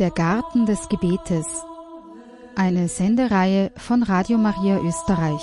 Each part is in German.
Der Garten des Gebetes. Eine Sendereihe von Radio Maria Österreich.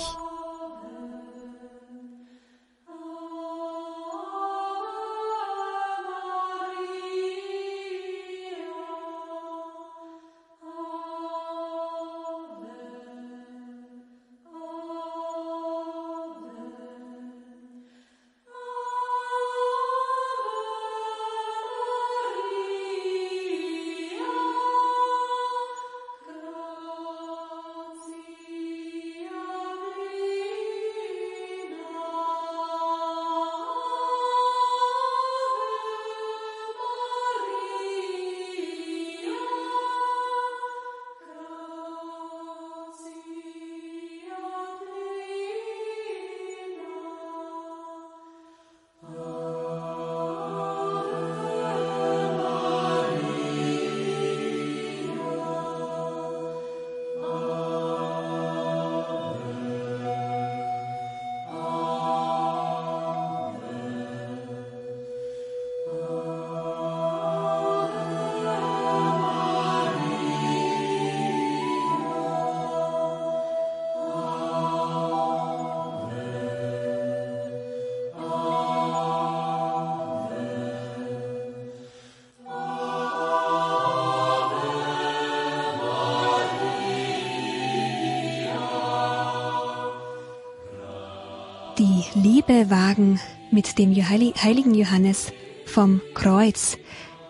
Die Liebe wagen mit dem heiligen Johannes vom Kreuz.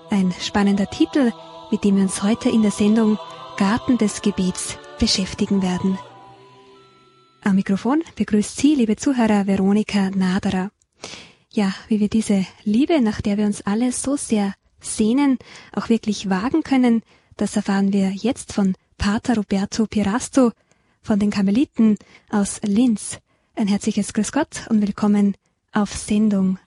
Ein spannender Titel, mit dem wir uns heute in der Sendung Garten des Gebets beschäftigen werden. Am Mikrofon begrüßt Sie, liebe Zuhörer, Veronika Naderer. Ja, wie wir diese Liebe, nach der wir uns alle so sehr sehnen, auch wirklich wagen können, das erfahren wir jetzt von Pater Roberto Pirasto von den Karmeliten aus Linz. Ein herzliches Grüß Gott und willkommen auf Sendung.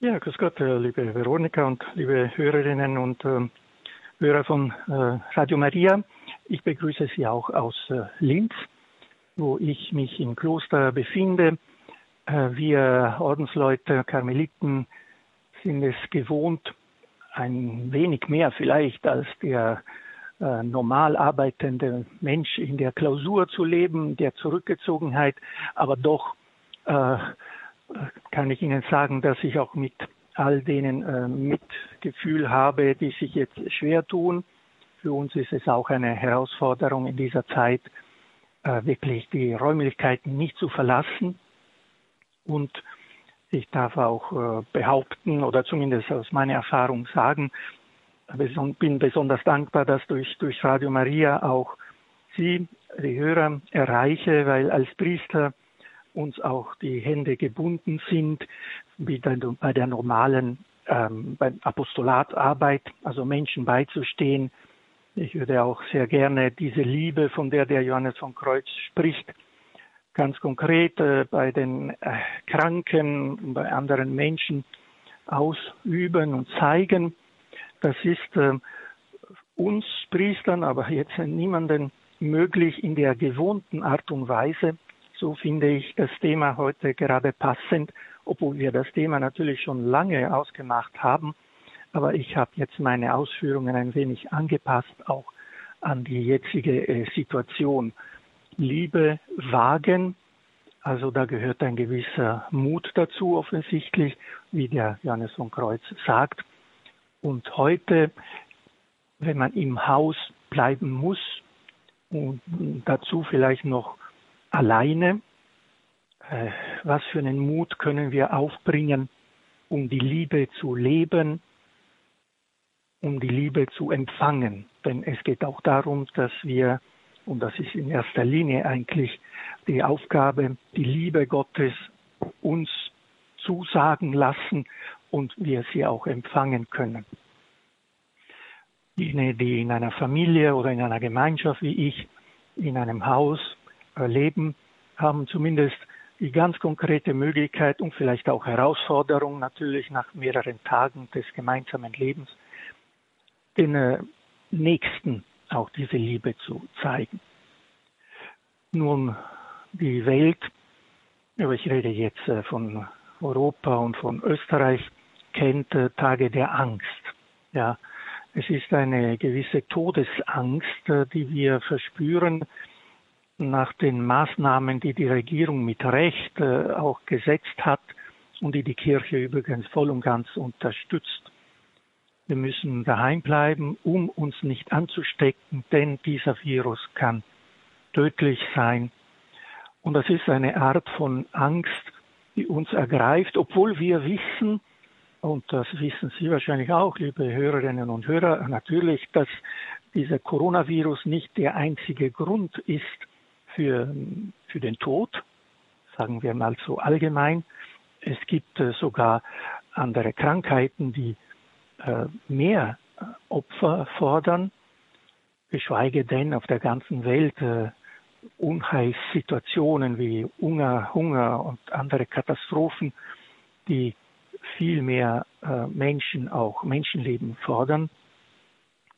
Ja, grüß Gott, äh, liebe Veronika und liebe Hörerinnen und äh, Hörer von äh, Radio Maria. Ich begrüße Sie auch aus äh, Linz, wo ich mich im Kloster befinde. Äh, wir Ordensleute, Karmeliten sind es gewohnt, ein wenig mehr vielleicht als der äh, normal arbeitende Mensch in der Klausur zu leben, der Zurückgezogenheit, aber doch äh, kann ich Ihnen sagen, dass ich auch mit all denen äh, Mitgefühl habe, die sich jetzt schwer tun. Für uns ist es auch eine Herausforderung in dieser Zeit, äh, wirklich die Räumlichkeiten nicht zu verlassen. Und ich darf auch äh, behaupten oder zumindest aus meiner Erfahrung sagen, bin besonders dankbar, dass durch, durch Radio Maria auch Sie, die Hörer, erreiche, weil als Priester uns auch die Hände gebunden sind, wie bei der normalen ähm, beim Apostolatarbeit, also Menschen beizustehen. Ich würde auch sehr gerne diese Liebe, von der der Johannes von Kreuz spricht, ganz konkret äh, bei den äh, Kranken, bei anderen Menschen ausüben und zeigen. Das ist äh, uns Priestern, aber jetzt niemanden möglich in der gewohnten Art und Weise. So finde ich das Thema heute gerade passend, obwohl wir das Thema natürlich schon lange ausgemacht haben. Aber ich habe jetzt meine Ausführungen ein wenig angepasst, auch an die jetzige äh, Situation. Liebe wagen, also da gehört ein gewisser Mut dazu offensichtlich, wie der Johannes von Kreuz sagt. Und heute, wenn man im Haus bleiben muss und dazu vielleicht noch alleine, äh, was für einen Mut können wir aufbringen, um die Liebe zu leben, um die Liebe zu empfangen. Denn es geht auch darum, dass wir, und das ist in erster Linie eigentlich die Aufgabe, die Liebe Gottes uns zusagen lassen und wir sie auch empfangen können. Jene, die in einer Familie oder in einer Gemeinschaft wie ich in einem Haus äh, leben, haben zumindest die ganz konkrete Möglichkeit und vielleicht auch Herausforderung natürlich nach mehreren Tagen des gemeinsamen Lebens, den äh, Nächsten auch diese Liebe zu zeigen. Nun, die Welt, aber ich rede jetzt äh, von Europa und von Österreich, kennt äh, Tage der Angst. Ja, Es ist eine gewisse Todesangst, die wir verspüren nach den Maßnahmen, die die Regierung mit Recht auch gesetzt hat und die die Kirche übrigens voll und ganz unterstützt. Wir müssen daheim bleiben, um uns nicht anzustecken, denn dieser Virus kann tödlich sein. Und das ist eine Art von Angst, die uns ergreift, obwohl wir wissen, und das wissen Sie wahrscheinlich auch, liebe Hörerinnen und Hörer, natürlich, dass dieser Coronavirus nicht der einzige Grund ist für, für den Tod, sagen wir mal so allgemein. Es gibt äh, sogar andere Krankheiten, die äh, mehr äh, Opfer fordern, geschweige denn auf der ganzen Welt Unheilssituationen wie Hunger, Hunger und andere Katastrophen, die viel mehr äh, Menschen, auch Menschenleben fordern.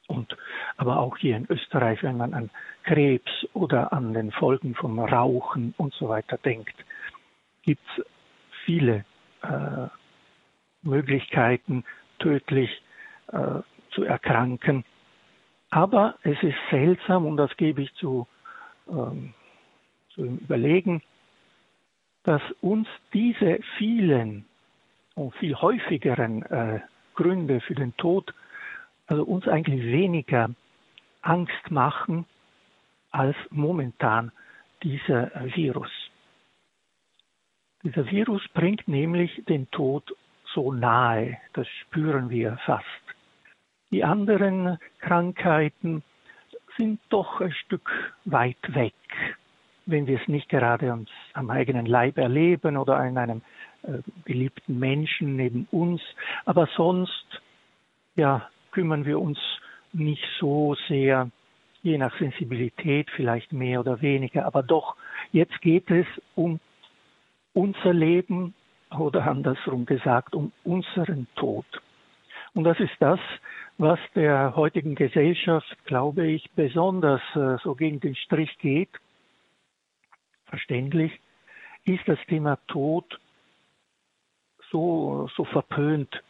Und aber auch hier in Österreich, wenn man an Krebs oder an den Folgen vom Rauchen und so weiter denkt, gibt es viele äh, Möglichkeiten, tödlich äh, zu erkranken. Aber es ist seltsam, und das gebe ich zu, ähm, zu überlegen, dass uns diese vielen und viel häufigeren äh, Gründe für den Tod, also uns eigentlich weniger Angst machen als momentan dieser Virus. Dieser Virus bringt nämlich den Tod so nahe, das spüren wir fast. Die anderen Krankheiten sind doch ein Stück weit weg, wenn wir es nicht gerade uns am eigenen Leib erleben oder in einem äh, geliebten Menschen neben uns. Aber sonst, ja, kümmern wir uns nicht so sehr, je nach Sensibilität vielleicht mehr oder weniger. Aber doch, jetzt geht es um unser Leben oder andersrum gesagt, um unseren Tod. Und das ist das, was der heutigen Gesellschaft, glaube ich, besonders äh, so gegen den Strich geht. Verständlich ist das Thema Tod so, so verpönt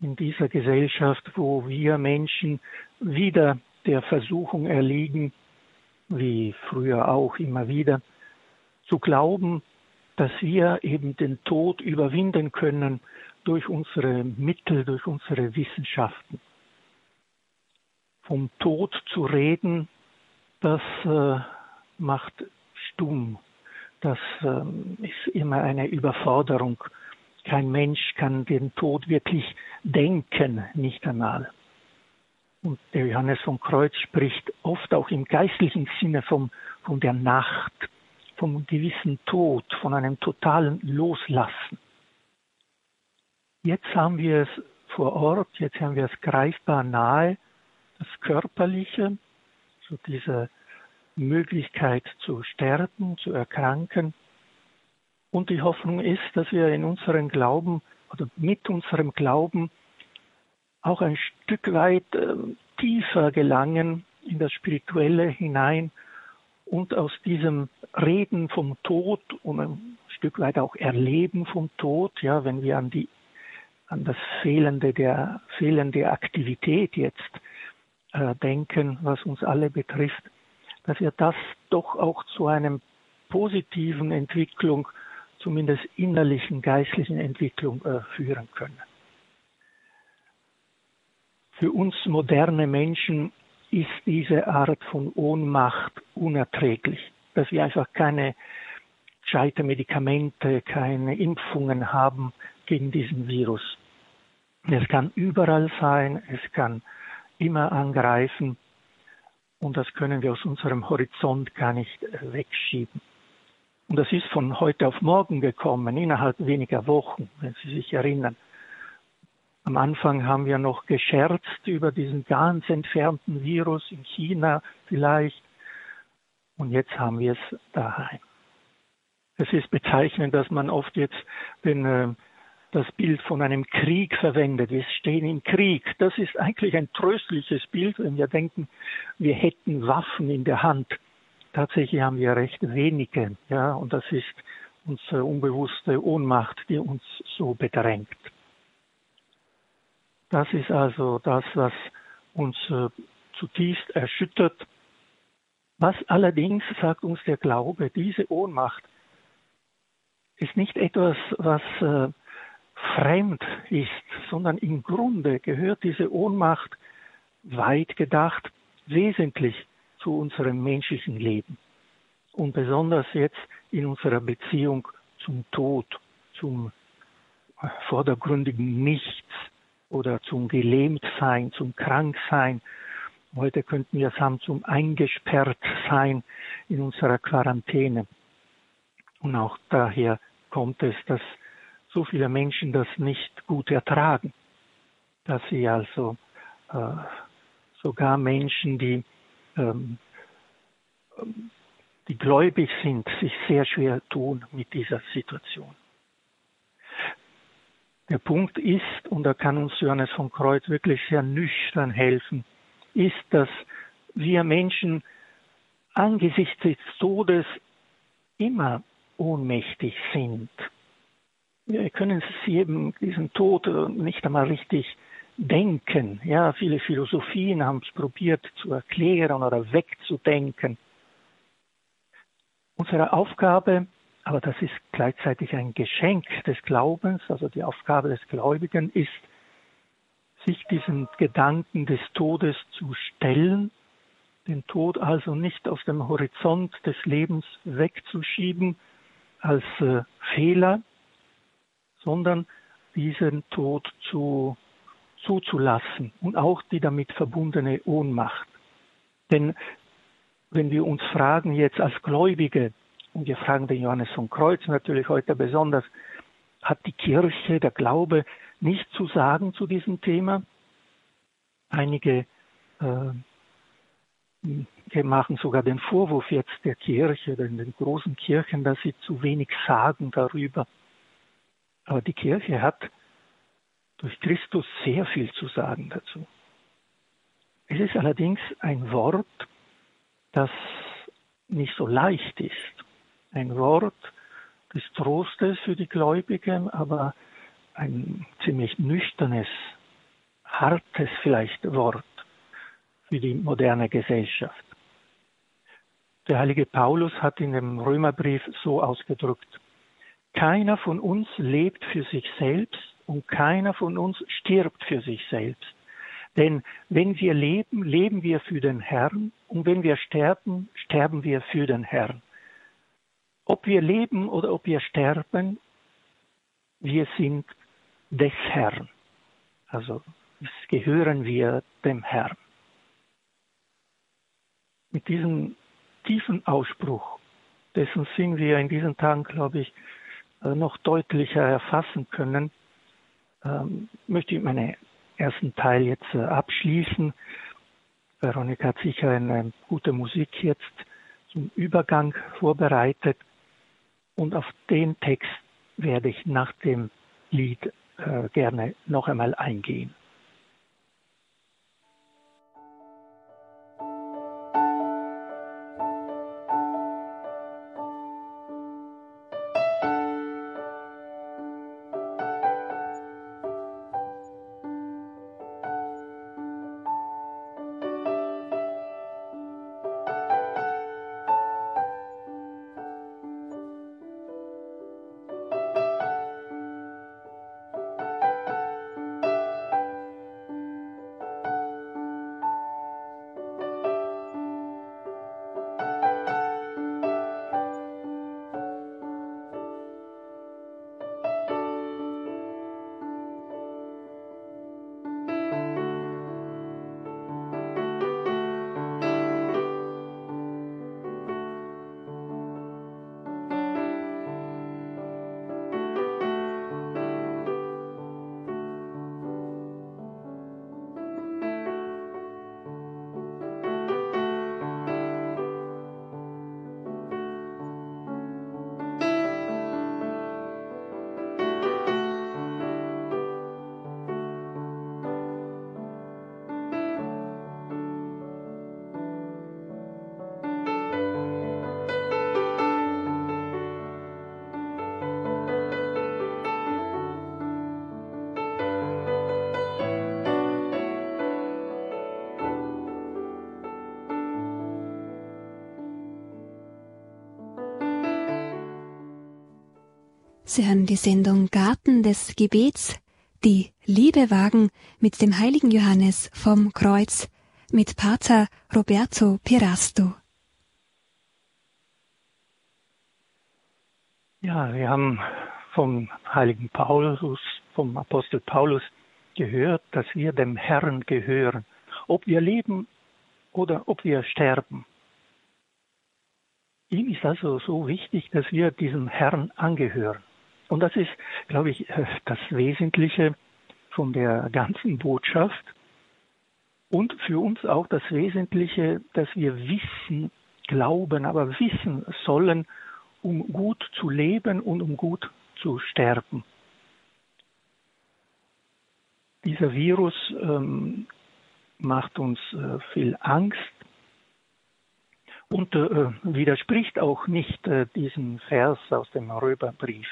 in dieser Gesellschaft, wo wir Menschen wieder der Versuchung erliegen, wie früher auch immer wieder, zu glauben, dass wir eben den Tod überwinden können durch unsere Mittel, durch unsere Wissenschaften. Vom Tod zu reden, das äh, macht stumm. Das äh, ist immer eine Überforderung. Kein Mensch kann den Tod wirklich denken, nicht einmal. Und der Johannes von Kreuz spricht oft auch im geistlichen Sinne vom, von der Nacht, vom gewissen Tod, von einem totalen Loslassen. Jetzt haben wir es vor Ort, jetzt haben wir es greifbar nahe, das Körperliche, so diese Möglichkeit zu sterben, zu erkranken. Und die Hoffnung ist, dass wir in unserem Glauben oder mit unserem Glauben auch ein Stück weit äh, tiefer gelangen in das Spirituelle hinein und aus diesem Reden vom Tod und ein Stück weit auch Erleben vom Tod, ja, wenn wir an die an das fehlende der fehlende Aktivität jetzt äh, denken, was uns alle betrifft, dass wir das doch auch zu einem positiven Entwicklung, zumindest innerlichen geistlichen Entwicklung äh, führen können. Für uns moderne Menschen ist diese Art von Ohnmacht unerträglich, dass wir einfach keine gescheite Medikamente, keine Impfungen haben gegen diesen Virus. Es kann überall sein, es kann immer angreifen und das können wir aus unserem Horizont gar nicht äh, wegschieben. Und das ist von heute auf morgen gekommen, innerhalb weniger Wochen, wenn Sie sich erinnern. Am Anfang haben wir noch gescherzt über diesen ganz entfernten Virus in China vielleicht. Und jetzt haben wir es daheim. Es ist bezeichnend, dass man oft jetzt den, äh, das Bild von einem Krieg verwendet. Wir stehen im Krieg. Das ist eigentlich ein tröstliches Bild, wenn wir denken, wir hätten Waffen in der Hand. Tatsächlich haben wir recht wenige, ja, und das ist unsere unbewusste Ohnmacht, die uns so bedrängt. Das ist also das, was uns äh, zutiefst erschüttert. Was allerdings, sagt uns der Glaube, diese Ohnmacht ist nicht etwas, was äh, fremd ist, sondern im Grunde gehört diese Ohnmacht weit gedacht wesentlich zu unserem menschlichen Leben und besonders jetzt in unserer Beziehung zum Tod, zum vordergründigen Nichts oder zum Gelähmtsein, zum Kranksein. Heute könnten wir sagen, zum eingesperrt sein in unserer Quarantäne. Und auch daher kommt es, dass so viele Menschen das nicht gut ertragen, dass sie also äh, sogar Menschen, die, ähm, die gläubig sind, sich sehr schwer tun mit dieser Situation. Der Punkt ist, und da kann uns Johannes von Kreuz wirklich sehr nüchtern helfen, ist, dass wir Menschen angesichts des Todes immer ohnmächtig sind. Wir können eben diesen Tod nicht einmal richtig denken. Ja, viele Philosophien haben es probiert zu erklären oder wegzudenken. Unsere Aufgabe, aber das ist gleichzeitig ein Geschenk des Glaubens, also die Aufgabe des Gläubigen ist, sich diesen Gedanken des Todes zu stellen, den Tod also nicht aus dem Horizont des Lebens wegzuschieben als äh, Fehler, sondern diesen Tod zu, zuzulassen und auch die damit verbundene Ohnmacht. Denn wenn wir uns fragen jetzt als Gläubige, und wir fragen den Johannes von Kreuz natürlich heute besonders, hat die Kirche, der Glaube nicht zu sagen zu diesem Thema? Einige äh, machen sogar den Vorwurf jetzt der Kirche, in den großen Kirchen, dass sie zu wenig sagen darüber. Aber die Kirche hat durch Christus sehr viel zu sagen dazu. Es ist allerdings ein Wort, das nicht so leicht ist. Ein Wort des Trostes für die Gläubigen, aber ein ziemlich nüchternes, hartes vielleicht Wort für die moderne Gesellschaft. Der heilige Paulus hat in dem Römerbrief so ausgedrückt, keiner von uns lebt für sich selbst und keiner von uns stirbt für sich selbst. Denn wenn wir leben, leben wir für den Herrn und wenn wir sterben, sterben wir für den Herrn. Ob wir leben oder ob wir sterben, wir sind des Herrn. Also gehören wir dem Herrn. Mit diesem tiefen Ausspruch, dessen Sinn wir in diesen Tagen, glaube ich, äh, noch deutlicher erfassen können, ähm, möchte ich meinen ersten Teil jetzt äh, abschließen. Veronika hat sicher eine gute Musik jetzt zum Übergang vorbereitet und auf den Text werde ich nach dem Lied äh, gerne noch einmal eingehen. Sie hören die Sendung Garten des Gebets, die Liebe wagen mit dem heiligen Johannes vom Kreuz, mit Pater Roberto Pirasto. Ja, wir haben vom heiligen Paulus, vom Apostel Paulus gehört, dass wir dem Herrn gehören, ob wir leben oder ob wir sterben. Ihm ist also so wichtig, dass wir diesem Herrn angehören. Und das ist, glaube ich, äh, das Wesentliche von der ganzen Botschaft. Und für uns auch das Wesentliche, dass wir wissen, glauben, aber wissen sollen, um gut zu leben und um gut zu sterben. Dieser Virus ähm, macht uns äh, viel Angst und äh, widerspricht auch nicht äh, diesem Vers aus dem Römerbrief.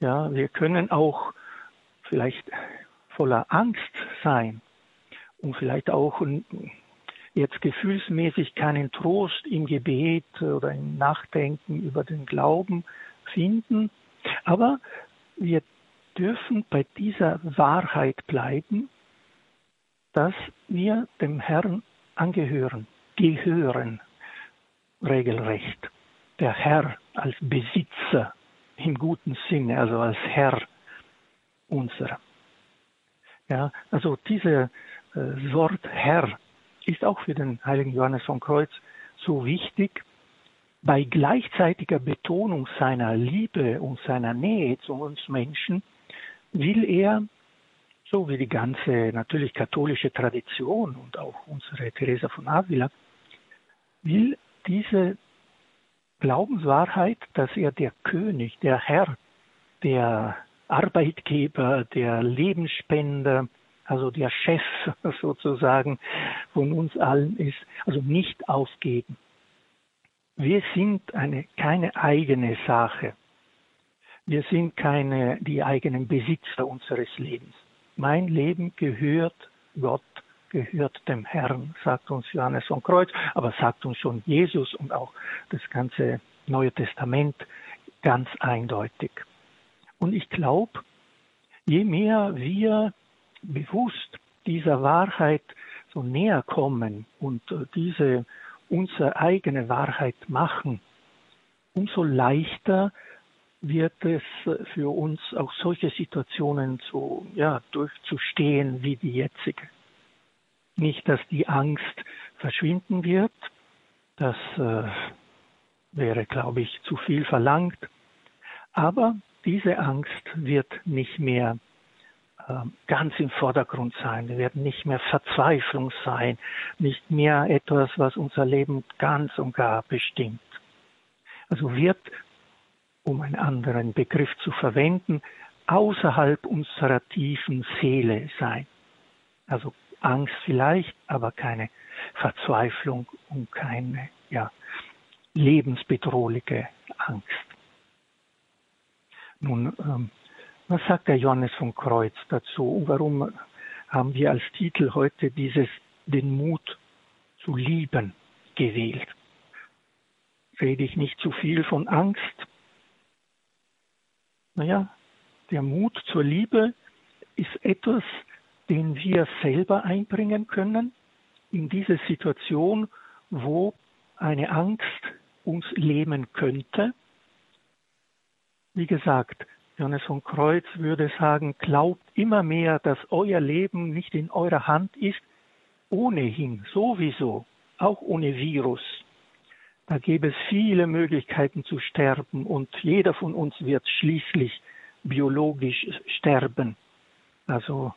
Ja, wir können auch vielleicht voller Angst sein und vielleicht auch jetzt gefühlsmäßig keinen Trost im Gebet oder im Nachdenken über den Glauben finden. Aber wir dürfen bei dieser Wahrheit bleiben, dass wir dem Herrn angehören, gehören regelrecht. Der Herr als Besitzer im guten Sinne, also als Herr unserer. Ja, also diese äh, Wort Herr ist auch für den heiligen Johannes von Kreuz so wichtig, bei gleichzeitiger Betonung seiner Liebe und seiner Nähe zu uns Menschen will er, so wie die ganze natürlich katholische Tradition und auch unsere Teresa von Avila, will diese Glaubenswahrheit, dass er der König, der Herr, der Arbeitgeber, der Lebensspender, also der Chef sozusagen von uns allen ist, also nicht aufgeben. Wir sind eine, keine eigene Sache. Wir sind keine, die eigenen Besitzer unseres Lebens. Mein Leben gehört Gott, gehört dem Herrn, sagt uns Johannes von Kreuz, aber sagt uns schon Jesus und auch das ganze Neue Testament ganz eindeutig. Und ich glaube, je mehr wir bewusst dieser Wahrheit so näher kommen und äh, diese unsere eigene Wahrheit machen, umso leichter wird es für uns auch solche Situationen zu, ja, durchzustehen wie die jetzige. Nicht, dass die Angst verschwinden wird, das äh, wäre, glaube ich, zu viel verlangt, aber diese Angst wird nicht mehr äh, ganz im Vordergrund sein. Wir werden nicht mehr Verzweiflung sein, nicht mehr etwas, was unser Leben ganz und gar bestimmt. Also wird, um einen anderen Begriff zu verwenden, außerhalb unserer tiefen Seele sein. Also Angst vielleicht, aber keine Verzweiflung und keine ja, lebensbedrohliche Angst. Nun, ähm, was sagt der Johannes vom Kreuz dazu? Warum haben wir als Titel heute dieses den Mut zu lieben gewählt? Rede ich nicht zu viel von Angst? Naja, der Mut zur Liebe ist etwas, den wir selber einbringen können in diese Situation, wo eine Angst uns lähmen könnte. Wie gesagt, Johannes von Kreuz würde sagen, glaubt immer mehr, dass euer Leben nicht in eurer Hand ist, ohnehin, sowieso, auch ohne Virus. Da gäbe es viele Möglichkeiten zu sterben und jeder von uns wird schließlich biologisch sterben. Also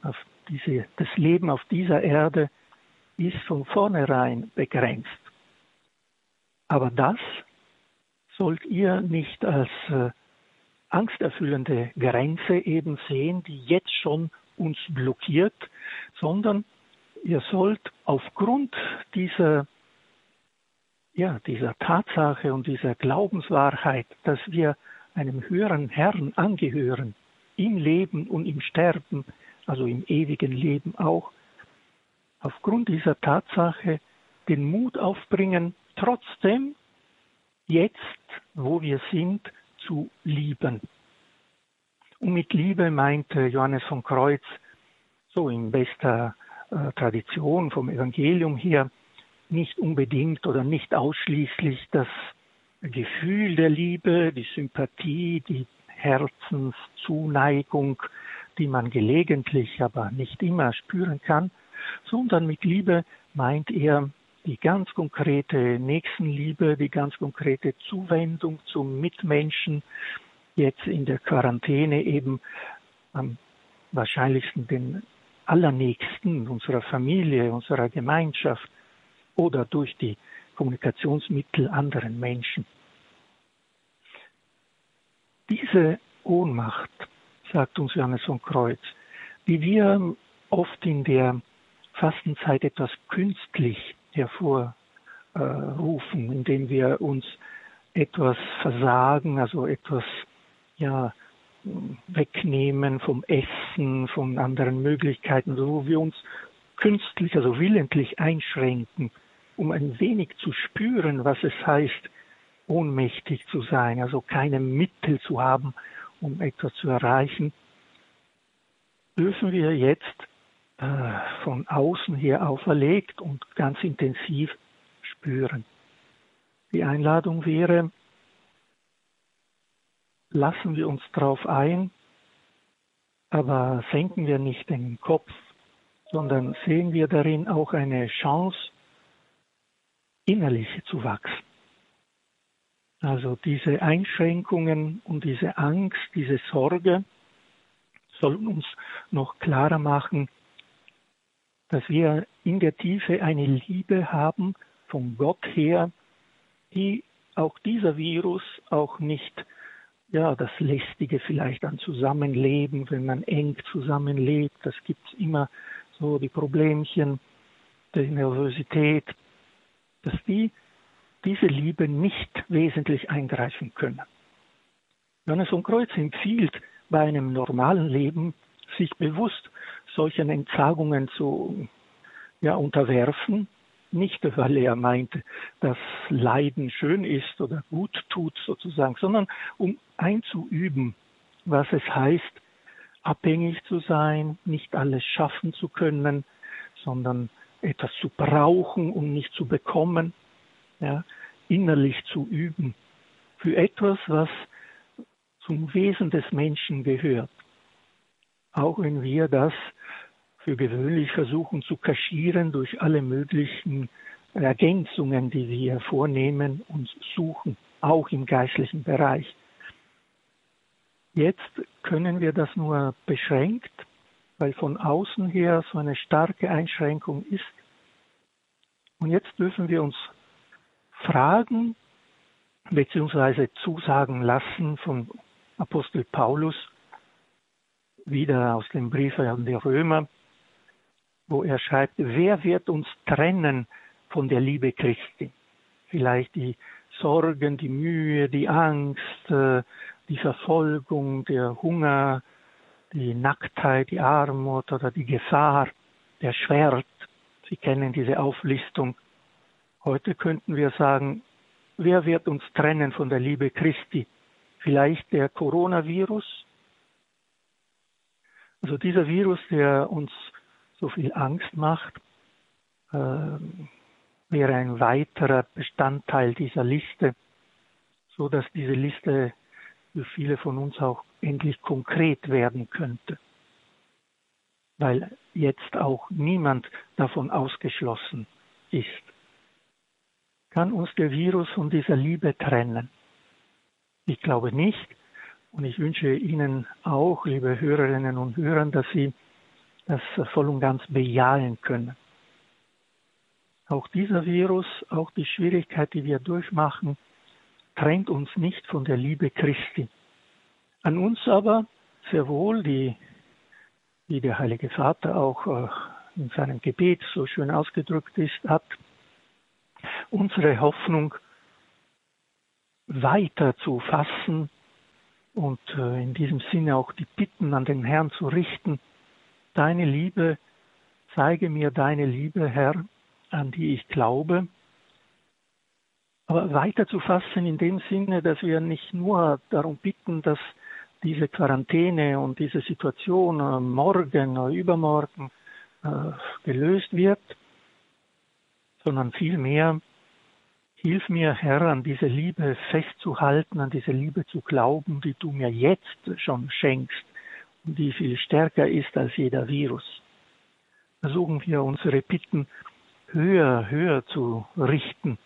diese, das Leben auf dieser Erde ist von vornherein begrenzt. Aber das sollt ihr nicht als äh, angsterfüllende Grenze eben sehen, die jetzt schon uns blockiert, sondern ihr sollt aufgrund dieser, ja, dieser Tatsache und dieser Glaubenswahrheit, dass wir einem höheren Herrn angehören, im Leben und im Sterben, also im ewigen Leben auch, aufgrund dieser Tatsache den Mut aufbringen, trotzdem jetzt, wo wir sind, zu lieben. Und mit Liebe meinte Johannes von Kreuz, so in bester äh, Tradition vom Evangelium her, nicht unbedingt oder nicht ausschließlich das Gefühl der Liebe, die Sympathie, die Herzenszuneigung, die man gelegentlich, aber nicht immer spüren kann, sondern mit Liebe meint er die ganz konkrete Nächstenliebe, die ganz konkrete Zuwendung zum Mitmenschen, jetzt in der Quarantäne eben am wahrscheinlichsten den Allernächsten unserer Familie, unserer Gemeinschaft oder durch die Kommunikationsmittel anderen Menschen. Diese Ohnmacht, sagt uns Johannes von Kreuz, die wir oft in der Fastenzeit etwas künstlich hervorrufen, indem wir uns etwas versagen, also etwas ja, wegnehmen vom Essen, von anderen Möglichkeiten, wo wir uns künstlich, also willentlich einschränken, um ein wenig zu spüren, was es heißt, ohnmächtig zu sein, also keine Mittel zu haben, um etwas zu erreichen, dürfen wir jetzt äh, von außen her auferlegt und ganz intensiv spüren. Die Einladung wäre, lassen wir uns darauf ein, aber senken wir nicht den Kopf, sondern sehen wir darin auch eine Chance, innerlich zu wachsen. Also diese Einschränkungen und diese Angst, diese Sorge sollen uns noch klarer machen, dass wir in der Tiefe eine Liebe haben von Gott her, die auch dieser Virus auch nicht ja, das Lästige vielleicht an Zusammenleben, wenn man eng zusammenlebt, das gibt es immer so die Problemchen, die Nervosität, dass die diese Liebe nicht wesentlich eingreifen können. Johannes von Kreuz empfiehlt bei einem normalen Leben, sich bewusst solchen Entsagungen zu ja, unterwerfen, nicht weil er meinte, dass Leiden schön ist oder gut tut sozusagen, sondern um einzuüben, was es heißt, abhängig zu sein, nicht alles schaffen zu können, sondern etwas zu brauchen und nicht zu bekommen, ja, innerlich zu üben für etwas, was zum Wesen des Menschen gehört. Auch wenn wir das für gewöhnlich versuchen zu kaschieren durch alle möglichen Ergänzungen, die wir vornehmen und suchen, auch im geistlichen Bereich. Jetzt können wir das nur beschränkt, weil von außen her so eine starke Einschränkung ist. Und jetzt dürfen wir uns fragen bzw. zusagen lassen von Apostel Paulus, wieder aus dem Brief an die Römer, wo er schreibt, wer wird uns trennen von der Liebe Christi? Vielleicht die Sorgen, die Mühe, die Angst, äh, die Verfolgung, der Hunger, die Nacktheit, die Armut oder die Gefahr, der Schwert. Sie kennen diese Auflistung. Heute könnten wir sagen, wer wird uns trennen von der Liebe Christi? Vielleicht der Coronavirus? Also dieser Virus, der uns so viel Angst macht, äh, wäre ein weiterer Bestandteil dieser Liste, so dass diese Liste für viele von uns auch endlich konkret werden könnte, weil jetzt auch niemand davon ausgeschlossen ist. Kann uns der Virus von dieser Liebe trennen? Ich glaube nicht. Und ich wünsche Ihnen auch, liebe Hörerinnen und Hörer, dass Sie das voll und ganz bejahen können. Auch dieser Virus, auch die Schwierigkeit, die wir durchmachen, trennt uns nicht von der Liebe Christi. An uns aber sehr wohl, die, wie der Heilige Vater auch äh, in seinem Gebet so schön ausgedrückt ist, hat, unsere Hoffnung weiter zu fassen und äh, in diesem Sinne auch die Bitten an den Herrn zu richten, deine Liebe, zeige mir deine Liebe, Herr, an die ich glaube, aber weiter zu fassen in dem Sinne, dass wir nicht nur darum bitten, dass diese Quarantäne und diese Situation äh, morgen oder übermorgen äh, gelöst wird, sondern vielmehr Hilf mir, Herr, an diese Liebe festzuhalten, an diese Liebe zu glauben, die du mir jetzt schon schenkst und die viel stärker ist als jeder Virus. Versuchen wir unsere Bitten höher, höher zu richten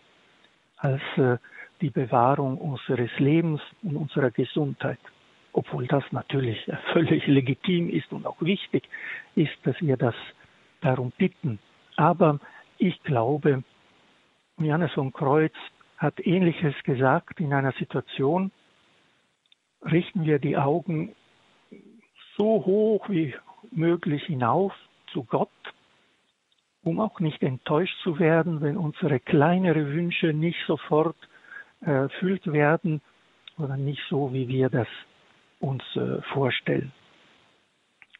als äh, die Bewahrung unseres Lebens und unserer Gesundheit. Obwohl das natürlich völlig legitim ist und auch wichtig ist, dass wir das darum bitten. Aber ich glaube, Johannes von Kreuz hat Ähnliches gesagt in einer Situation, richten wir die Augen so hoch wie möglich hinauf zu Gott, um auch nicht enttäuscht zu werden, wenn unsere kleinere Wünsche nicht sofort erfüllt werden oder nicht so, wie wir das uns äh, vorstellen.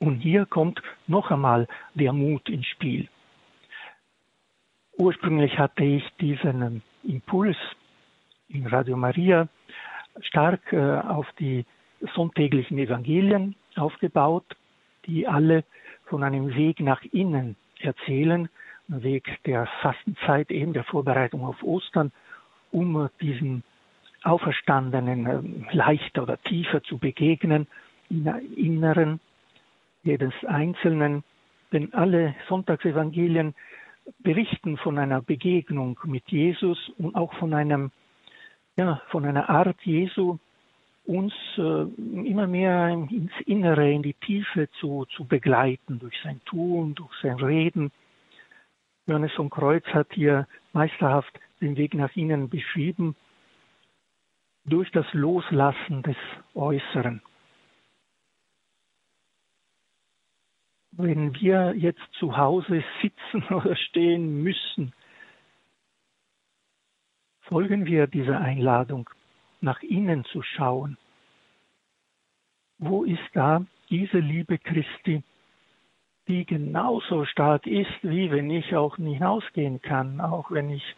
Und hier kommt noch einmal der Mut ins Spiel. Ursprünglich hatte ich diesen ähm, Impuls in Radio Maria stark äh, auf die sonntäglichen Evangelien aufgebaut, die alle von einem Weg nach innen erzählen, ein Weg der Fastenzeit, eben der Vorbereitung auf Ostern, um diesen Auferstandenen ähm, leichter oder tiefer zu begegnen, im Inneren jedes Einzelnen. Denn alle Sonntagsevangelien berichten von einer Begegnung mit Jesus und auch von einem, ja, von einer Art Jesu, uns äh, immer mehr ins Innere, in die Tiefe zu, zu begleiten, durch sein Tun, durch sein Reden. Johannes von Kreuz hat hier meisterhaft den Weg nach innen beschrieben, durch das Loslassen des Äußeren. Wenn wir jetzt zu Hause sitzen oder stehen müssen, folgen wir dieser Einladung, nach innen zu schauen. Wo ist da diese Liebe Christi, die genauso stark ist, wie wenn ich auch hinausgehen kann, auch wenn ich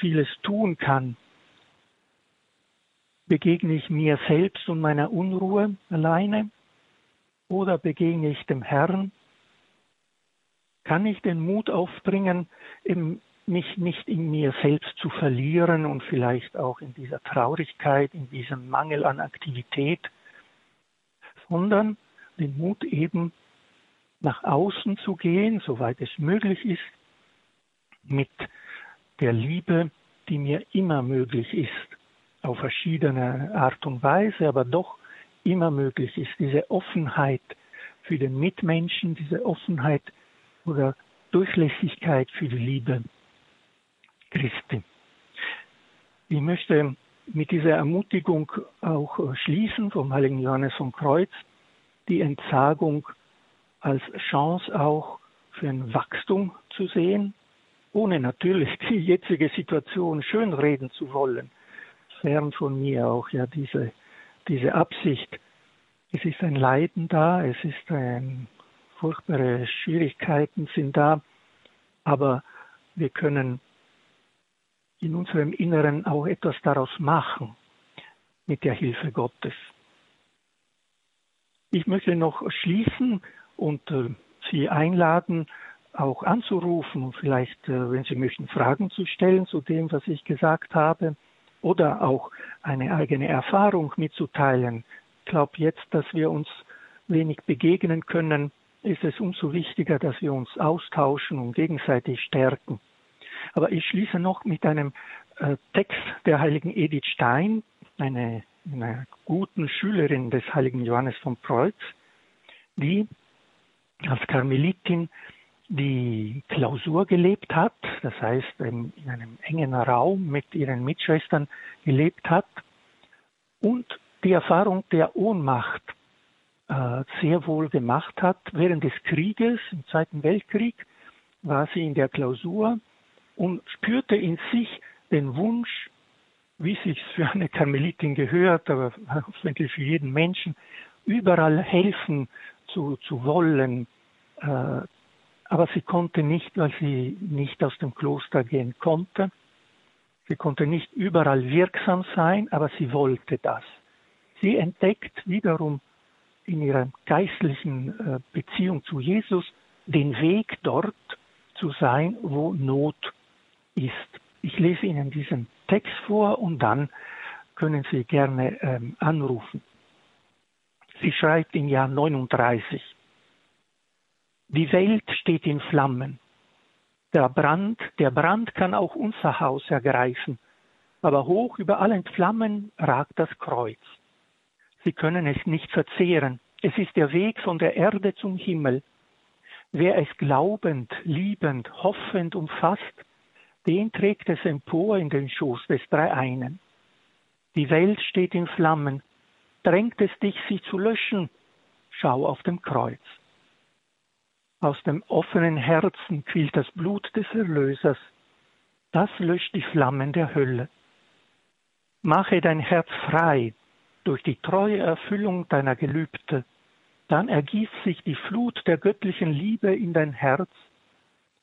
vieles tun kann? Begegne ich mir selbst und meiner Unruhe alleine oder begegne ich dem Herrn kann ich den Mut aufbringen, mich nicht in mir selbst zu verlieren und vielleicht auch in dieser Traurigkeit, in diesem Mangel an Aktivität, sondern den Mut eben nach außen zu gehen, soweit es möglich ist, mit der Liebe, die mir immer möglich ist, auf verschiedene Art und Weise, aber doch immer möglich ist, diese Offenheit für den Mitmenschen, diese Offenheit oder Durchlässigkeit für die Liebe Christi. Ich möchte mit dieser Ermutigung auch schließen vom heiligen Johannes von Kreuz, die Entsagung als Chance auch für ein Wachstum zu sehen, ohne natürlich die jetzige Situation schönreden zu wollen. Fern von mir auch ja diese, diese Absicht. Es ist ein Leiden da, es ist ein furchtbare Schwierigkeiten sind da, aber wir können in unserem Inneren auch etwas daraus machen mit der Hilfe Gottes. Ich möchte noch schließen und äh, Sie einladen, auch anzurufen und vielleicht, äh, wenn Sie möchten, Fragen zu stellen zu dem, was ich gesagt habe oder auch eine eigene Erfahrung mitzuteilen. Ich glaube jetzt, dass wir uns wenig begegnen können, ist es umso wichtiger, dass wir uns austauschen und gegenseitig stärken. Aber ich schließe noch mit einem äh, Text der heiligen Edith Stein, eine, einer guten Schülerin des heiligen Johannes von Kreuz, die als Karmelitin die Klausur gelebt hat, das heißt in einem engen Raum mit ihren Mitschwestern gelebt hat und die Erfahrung der Ohnmacht sehr wohl gemacht hat. Während des Krieges, im Zweiten Weltkrieg, war sie in der Klausur und spürte in sich den Wunsch, wie sich für eine Karmelitin gehört, aber hoffentlich für jeden Menschen, überall helfen zu, zu wollen. Äh, aber sie konnte nicht, weil sie nicht aus dem Kloster gehen konnte. Sie konnte nicht überall wirksam sein, aber sie wollte das. Sie entdeckt wiederum in ihrer geistlichen äh, Beziehung zu Jesus den Weg dort zu sein, wo Not ist. Ich lese Ihnen diesen Text vor und dann können Sie gerne ähm, anrufen. Sie schreibt im Jahr 39. Die Welt steht in Flammen. Der Brand, der Brand kann auch unser Haus ergreifen, aber hoch über allen Flammen ragt das Kreuz. Sie können es nicht verzehren. Es ist der Weg von der Erde zum Himmel. Wer es glaubend, liebend, hoffend umfasst, den trägt es empor in den Schoß des Dreieinen. Die Welt steht in Flammen. Drängt es dich, sie zu löschen? Schau auf dem Kreuz. Aus dem offenen Herzen quillt das Blut des Erlösers. Das löscht die Flammen der Hölle. Mache dein Herz frei durch die treue Erfüllung deiner Gelübde. Dann ergießt sich die Flut der göttlichen Liebe in dein Herz,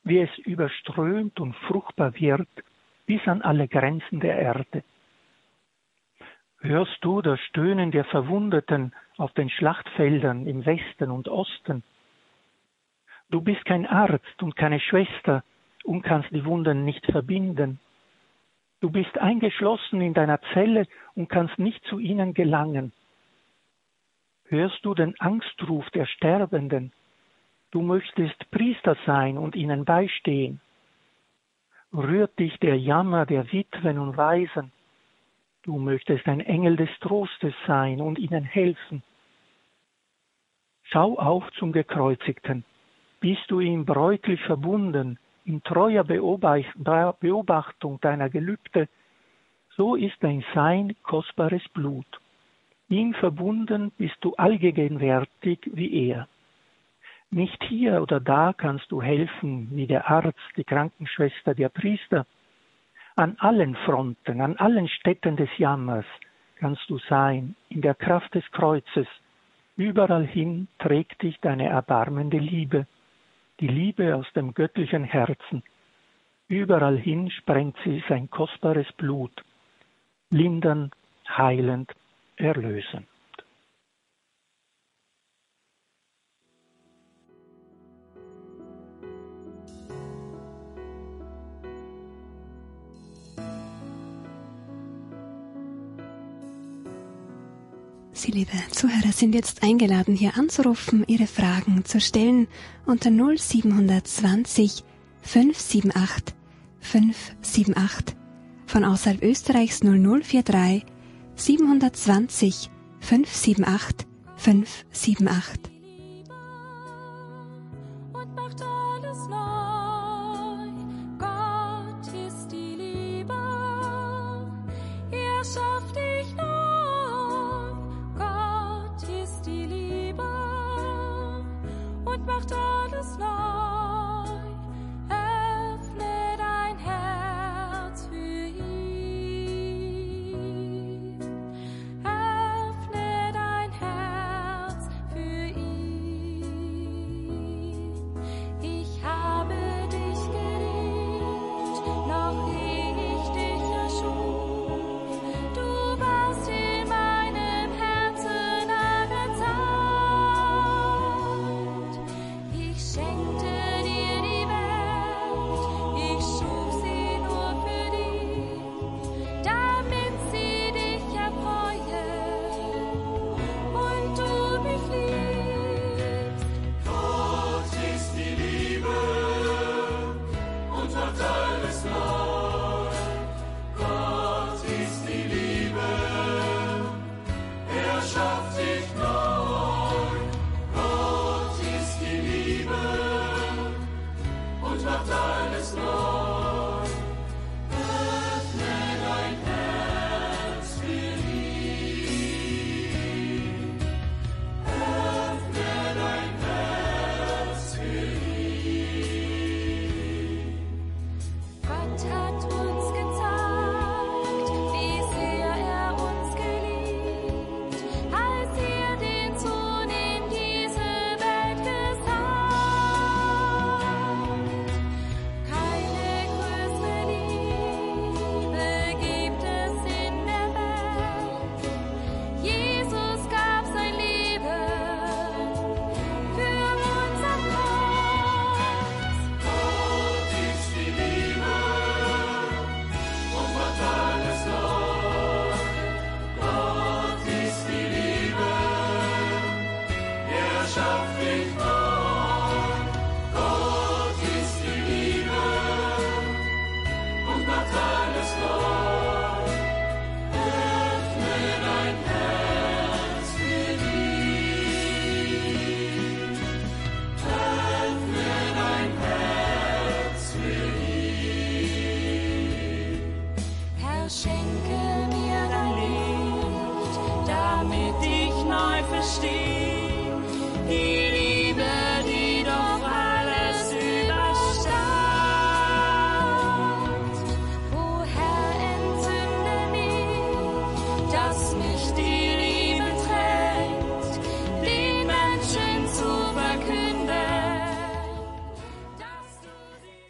wie es überströmt und fruchtbar wird bis an alle Grenzen der Erde. Hörst du das Stöhnen der Verwundeten auf den Schlachtfeldern im Westen und Osten? Du bist kein Arzt und keine Schwester und kannst die Wunden nicht verbinden. Du bist eingeschlossen in deiner Zelle und kannst nicht zu ihnen gelangen. Hörst du den Angstruf der Sterbenden? Du möchtest Priester sein und ihnen beistehen. Rührt dich der Jammer der Witwen und Waisen? Du möchtest ein Engel des Trostes sein und ihnen helfen. Schau auf zum Gekreuzigten. Bist du ihm bräutlich verbunden, in treuer Beobachtung deiner Gelübde, so ist dein Sein kostbares Blut. Ihm verbunden bist du allgegenwärtig wie er. Nicht hier oder da kannst du helfen, wie der Arzt, die Krankenschwester, der Priester, an allen Fronten, an allen Städten des Jammers kannst du sein, in der Kraft des Kreuzes. Überall hin trägt dich deine erbarmende Liebe, die Liebe aus dem göttlichen Herzen. Überall hin sprengt sie sein kostbares Blut, lindernd, heilend, erlösend. Sie, liebe Zuhörer, sind jetzt eingeladen, hier anzurufen, Ihre Fragen zu stellen unter 0720 578 578. Von außerhalb Österreichs 0043 720 578 578.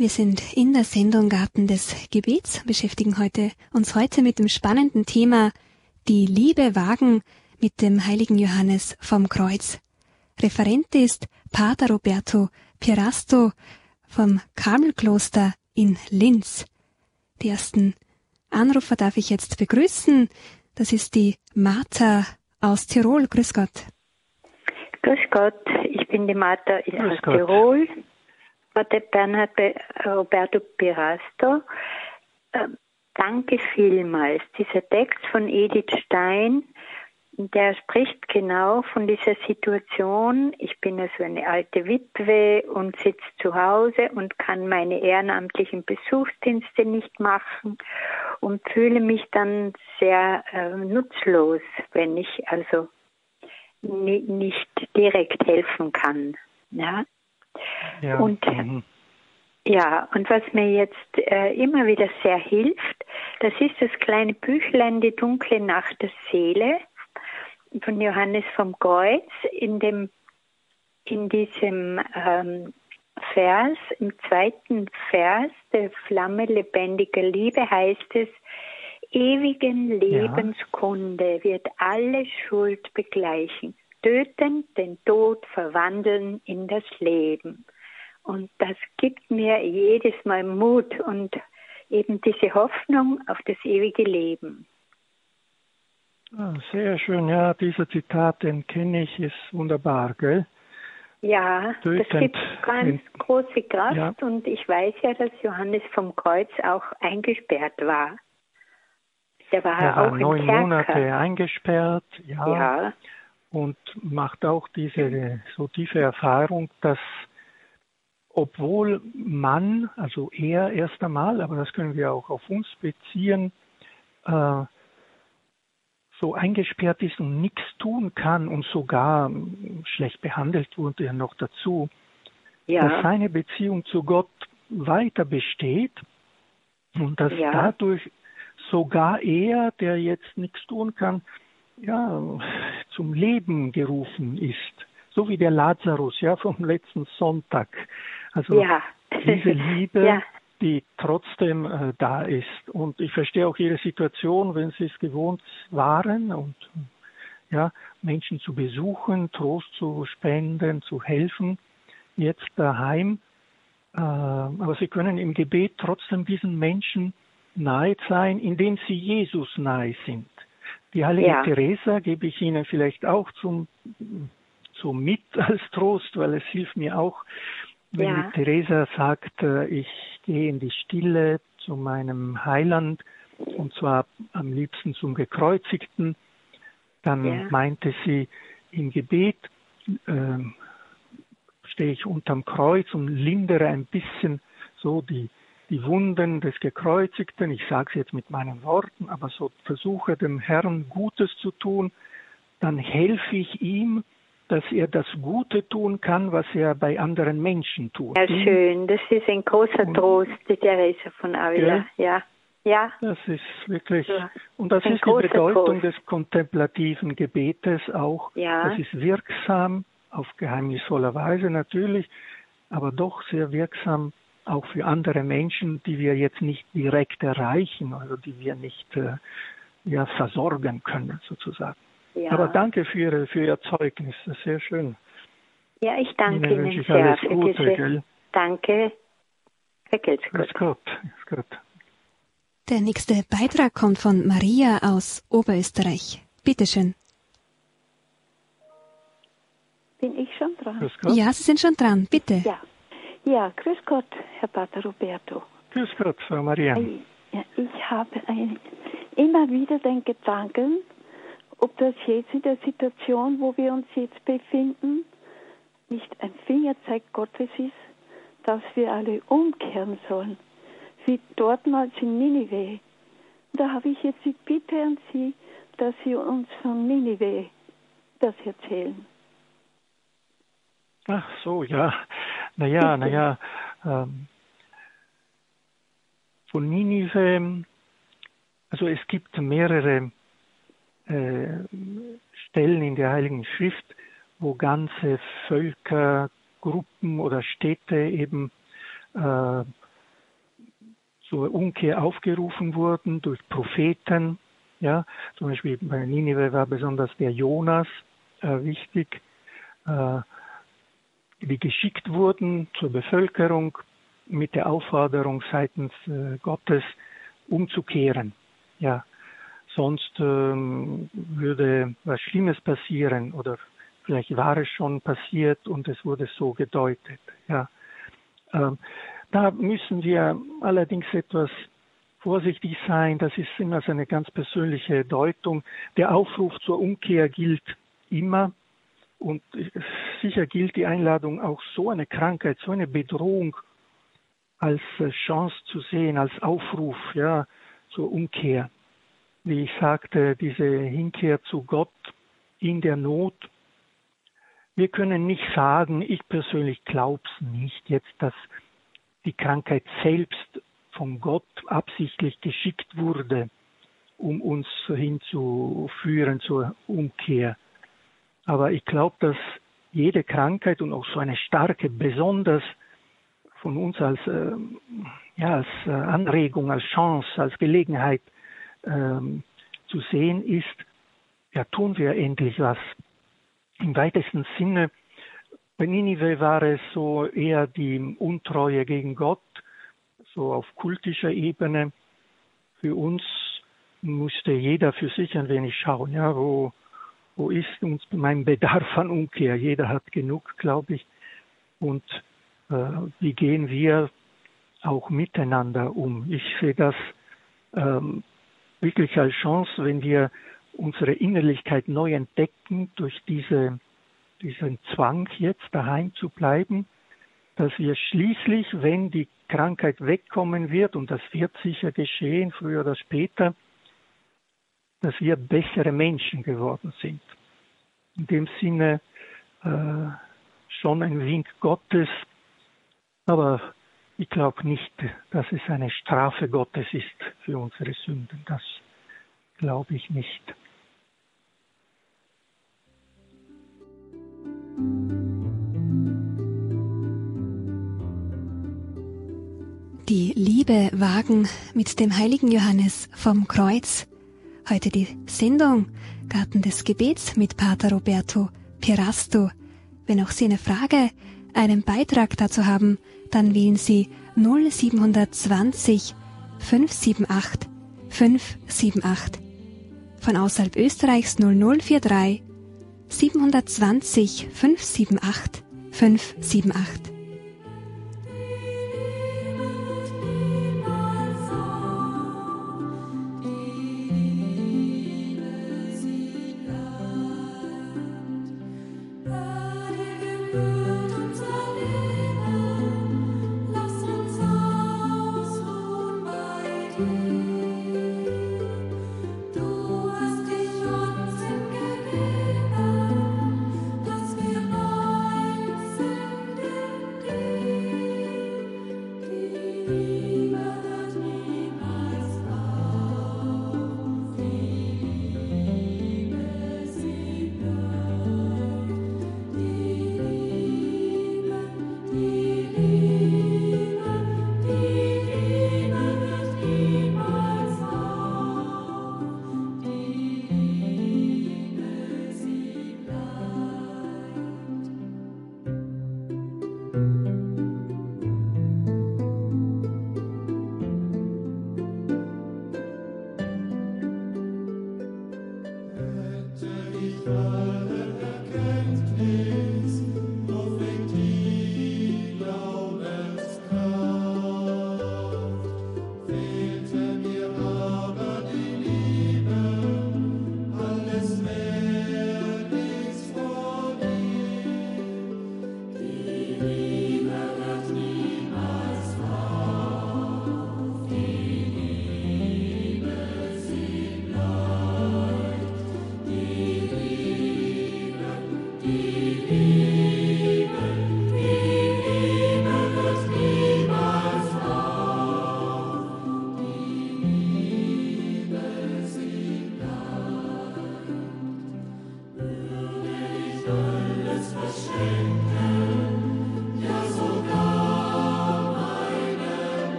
Wir sind in der Sendung Garten des Gebets, beschäftigen heute, uns heute mit dem spannenden Thema Die Liebe wagen mit dem heiligen Johannes vom Kreuz. Referent ist Pater Roberto Pirasto vom Karmelkloster in Linz. Die ersten Anrufer darf ich jetzt begrüßen. Das ist die Martha aus Tirol. Grüß Gott. Grüß Gott, ich bin die Martha aus. Tirol. Pater Bernhard Be Roberto Pirasto. Ähm, danke vielmals. Dieser Text von Edith Stein, der spricht genau von dieser Situation. Ich bin also eine alte Witwe und sitze zu Hause und kann meine ehrenamtlichen Besuchsdienste nicht machen und fühle mich dann sehr äh, nutzlos, wenn ich also ni- nicht direkt helfen kann. Ja, Ja. Und- mhm. ja und was mir jetzt äh, immer wieder sehr hilft, das ist das kleine Büchlein Die dunkle Nacht der Seele von Johannes vom Kreuz. In dem in diesem ähm, Vers, im zweiten Vers der Flamme lebendiger Liebe heißt es, ewigen Lebenskunde wird alle Schuld begleichen, töten, den Tod verwandeln in das Leben. Und das gibt mir jedes Mal Mut und eben diese Hoffnung auf das ewige Leben. Ah, sehr schön, ja, dieser Zitat, den kenne ich, ist wunderbar, gell? Ja, das Tötend. gibt ganz große Kraft Ja. und ich weiß ja, dass Johannes vom Kreuz auch eingesperrt war. Der war Er auch war im neun. Monate eingesperrt, ja, Ja, und macht auch diese so tiefe Erfahrung, dass obwohl man, also er erst einmal, aber das können wir auch auf uns beziehen, äh, so eingesperrt ist und nichts tun kann und sogar schlecht behandelt wurde er noch dazu, dass ja, seine Beziehung zu Gott weiter besteht und dass Ja. dadurch sogar er, der jetzt nichts tun kann, ja, zum Leben gerufen ist. So wie der Lazarus, ja, vom letzten Sonntag. Also ja. diese Liebe, Ja. die trotzdem äh, da ist. Und ich verstehe auch Ihre Situation, wenn Sie es gewohnt waren und ja, Menschen zu besuchen, Trost zu spenden, zu helfen, jetzt daheim. Äh, aber Sie können im Gebet trotzdem diesen Menschen nahe sein, indem Sie Jesus nahe sind. Die heilige Ja. Teresa gebe ich Ihnen vielleicht auch zum, zum mit als Trost, weil es hilft mir auch, wenn Ja. die Teresa sagt, äh, ich gehe in die Stille zu meinem Heiland und zwar am liebsten zum Gekreuzigten, dann Ja. meinte sie im Gebet ähm, stehe ich unterm Kreuz und lindere ein bisschen so die, die Wunden des Gekreuzigten. Ich sage es jetzt mit meinen Worten, aber so versuche dem Herrn Gutes zu tun, dann helfe ich ihm, dass er das Gute tun kann, was er bei anderen Menschen tut. Ja, schön. Das ist ein großer Und- Trost, die Teresa von Avila. Ja, ja, Das ist wirklich, Ja. und das Ein ist die Bedeutung Trost. des kontemplativen Gebetes auch. Ja. Das ist wirksam, auf geheimnisvolle Weise natürlich, aber doch sehr wirksam auch für andere Menschen, die wir jetzt nicht direkt erreichen, also die wir nicht äh, ja, versorgen können sozusagen. ja. Aber danke für, Ihre, für Ihr Zeugnis, das ist sehr schön. Ja, ich danke Ihnen Ihnen, ich sehr alles für Gute, diese. gell? Danke. Grüß gut. Gott. Grüß Gott. Der nächste Beitrag kommt von Maria aus Oberösterreich. Bitteschön. Bin ich schon dran? Ja, Sie sind schon dran. Bitte. Ja. Ja, grüß Gott, Herr Pater Roberto. Grüß Gott, Frau Maria. Ich habe ein, immer wieder den Gedanken, ob das jetzt in der Situation, wo wir uns jetzt befinden, nicht ein Fingerzeig Gottes ist, dass wir alle umkehren sollen, wie dortmals in Ninive. Da habe ich jetzt die Bitte an Sie, dass Sie uns von Ninive das erzählen. Ach so, ja. Naja, naja. Ähm, von Ninive, also es gibt mehrere äh, Stellen in der Heiligen Schrift, wo ganze Völker, Gruppen oder Städte eben äh, zur Umkehr aufgerufen wurden durch Propheten. Ja, zum Beispiel bei Ninive war besonders der Jonas äh, wichtig, äh, die geschickt wurden zur Bevölkerung mit der Aufforderung seitens äh, Gottes umzukehren. Ja, sonst ähm, würde was Schlimmes passieren oder vielleicht war es schon passiert und es wurde so gedeutet. Ja, ähm, da müssen wir allerdings etwas vorsichtig sein. Das ist immer so eine ganz persönliche Deutung. Der Aufruf zur Umkehr gilt immer. Und sicher gilt die Einladung auch so eine Krankheit, so eine Bedrohung als Chance zu sehen, als Aufruf, ja, zur Umkehr. Wie ich sagte, diese Hinkehr zu Gott in der Not. Wir können nicht sagen, ich persönlich glaube es nicht jetzt, dass die Krankheit selbst von Gott absichtlich geschickt wurde, um uns hinzuführen zur Umkehr. Aber ich glaube, dass jede Krankheit und auch so eine starke, besonders von uns als, äh, ja, als äh, Anregung, als Chance, als Gelegenheit ähm, zu sehen ist, ja, tun wir endlich was. Im weitesten Sinne bei Ninive war es so eher die Untreue gegen Gott, so auf kultischer Ebene. Für uns musste jeder für sich ein wenig schauen, ja, wo, wo ist uns mein Bedarf an Umkehr? Jeder hat genug, glaube ich. Und äh, wie gehen wir auch miteinander um? Ich sehe das ähm, wirklich als Chance, wenn wir unsere Innerlichkeit neu entdecken durch diese diesen Zwang, jetzt daheim zu bleiben, dass wir schließlich, wenn die Krankheit wegkommen wird, und das wird sicher geschehen, früher oder später, dass wir bessere Menschen geworden sind. In dem Sinne äh, schon ein Wink Gottes, aber ich glaube nicht, dass es eine Strafe Gottes ist für unsere Sünden. Das glaube ich nicht. Die Liebe wagen mit dem heiligen Johannes vom Kreuz. Heute die Sendung Garten des Gebets mit Pater Roberto Pirasto. Wenn auch Sie eine Frage, einen Beitrag dazu haben, dann wählen Sie 0720 578 578. Von außerhalb Österreichs 0043 720 578 578.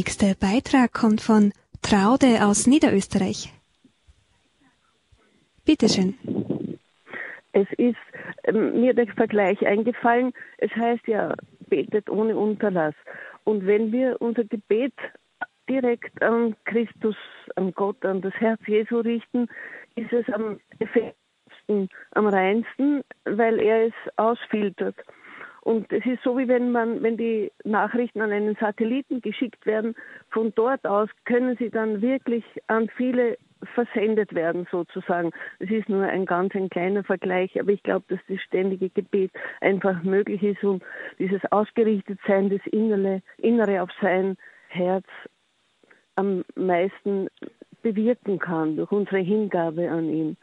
nächste Beitrag kommt von Traude aus Niederösterreich. Bitteschön. Es ist ähm, mir der Vergleich eingefallen. Es heißt ja, betet ohne Unterlass. Und wenn wir unser Gebet direkt an Christus, an Gott, an das Herz Jesu richten, ist es am effektivsten, am reinsten, weil er es ausfiltert. Und es ist so, wie wenn man, wenn die Nachrichten an einen Satelliten geschickt werden, von dort aus können sie dann wirklich an viele versendet werden sozusagen. Es ist nur ein ganz ein kleiner Vergleich, aber ich glaube, dass das ständige Gebet einfach möglich ist und dieses Ausgerichtetsein, das Innere, Innere auf sein Herz am meisten bewirken kann durch unsere Hingabe an ihn.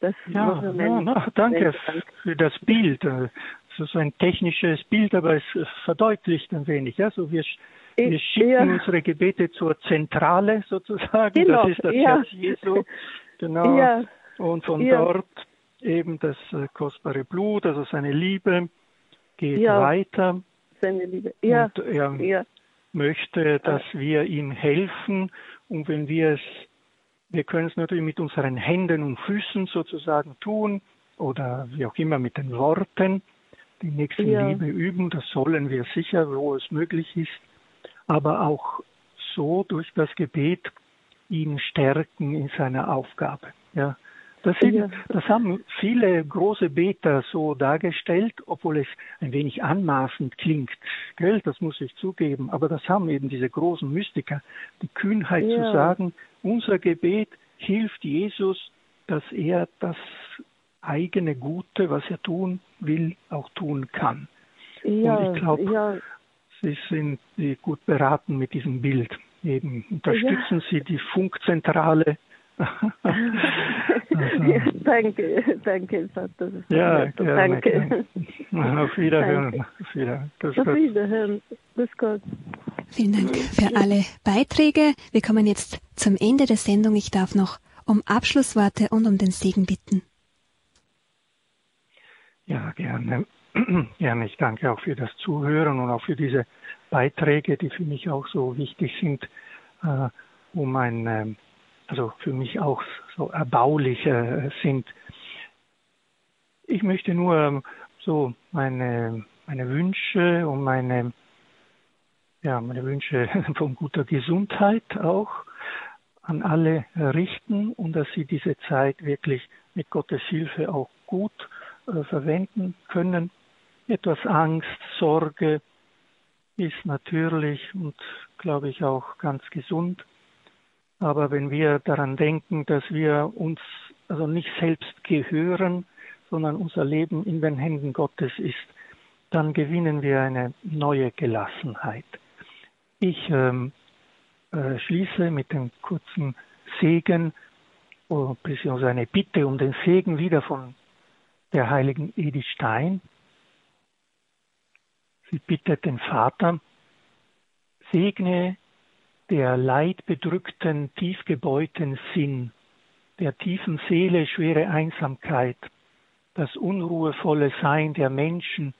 Das ja, ja na, danke für das Bild. Das ist ein technisches Bild, aber es verdeutlicht ein wenig. Also wir, wir schicken ja. unsere Gebete zur Zentrale sozusagen. Genau. Das ist das ja. Herz Jesu. Genau. Ja. Und von dort eben das äh, kostbare Blut, also seine Liebe, geht weiter. Seine Liebe. Ja. Und er möchte, dass wir ihm helfen. Und wenn wir es wir können es natürlich mit unseren Händen und Füßen sozusagen tun oder wie auch immer mit den Worten die Nächstenliebe ja. üben. Das sollen wir sicher, wo es möglich ist. Aber auch so durch das Gebet ihn stärken in seiner Aufgabe. Ja. Das, sind, ja. das haben viele große Beter so dargestellt, obwohl es ein wenig anmaßend klingt. Gell, das muss ich zugeben. Aber das haben eben diese großen Mystiker, die Kühnheit ja. zu sagen, unser Gebet hilft Jesus, dass er das eigene Gute, was er tun will, auch tun kann. Ja, Und ich glaube, ja. Sie sind gut beraten mit diesem Bild. Eben unterstützen. Sie die Funkzentrale. Ja, danke, danke, Vater. Ja, gerne, danke. Gerne. Auf Wiederhören. Auf Wiederhören. Auf Wiederhören. Grüß Gott. Vielen Dank für alle Beiträge. Wir kommen jetzt zum Ende der Sendung. Ich darf noch um Abschlussworte und um den Segen bitten. Ja, gerne. Gerne. Ich danke auch für das Zuhören und auch für diese Beiträge, die für mich auch so wichtig sind, äh, um ein, äh, also für mich auch so erbaulich äh, sind. Ich möchte nur so meine, meine Wünsche und meine ja, meine Wünsche von guter Gesundheit auch an alle richten und dass sie diese Zeit wirklich mit Gottes Hilfe auch gut äh, verwenden können. Etwas Angst, Sorge ist natürlich und glaube ich auch ganz gesund. Aber wenn wir daran denken, dass wir uns also nicht selbst gehören, sondern unser Leben in den Händen Gottes ist, dann gewinnen wir eine neue Gelassenheit. Ich ähm, äh, schließe mit dem kurzen Segen, oh, beziehungsweise eine Bitte um den Segen wieder von der heiligen Edith Stein. Sie bittet den Vater, segne der leidbedrückten, tiefgebeuten Sinn, der tiefen Seele schwere Einsamkeit, das unruhevolle Sein der Menschen,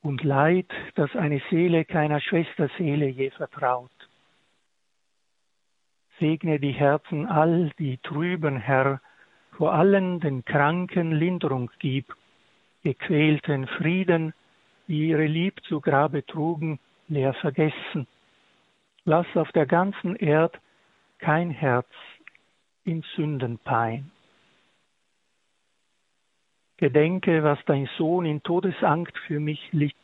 und Leid, das eine Seele keiner Schwesterseele je vertraut. Segne die Herzen all, die trüben, Herr, vor allen den Kranken Linderung gib, gequälten Frieden, die ihre Lieb zu Grabe trugen, leer vergessen. Lass auf der ganzen Erd kein Herz in Sünden pein. Gedenke, was dein Sohn in Todesangst für mich litt.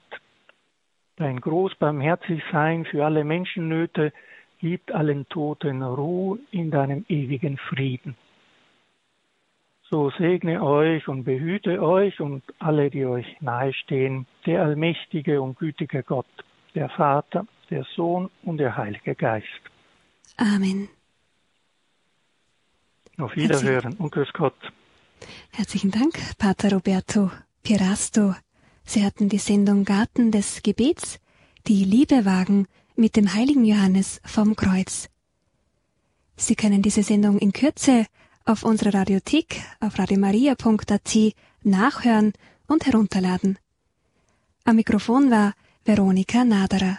Dein Großbarmherzigsein für alle Menschennöte gibt allen Toten Ruhe in deinem ewigen Frieden. So segne euch und behüte euch und alle, die euch nahestehen, der allmächtige und gütige Gott, der Vater, der Sohn und der Heilige Geist. Amen. Auf Wiederhören und grüß Gott. Herzlichen Dank, Pater Roberto Pirasto. Sie hatten die Sendung Garten des Gebets, die Liebe wagen mit dem heiligen Johannes vom Kreuz. Sie können diese Sendung in Kürze auf unserer Radiothek auf radiomaria.at nachhören und herunterladen. Am Mikrofon war Veronika Naderer.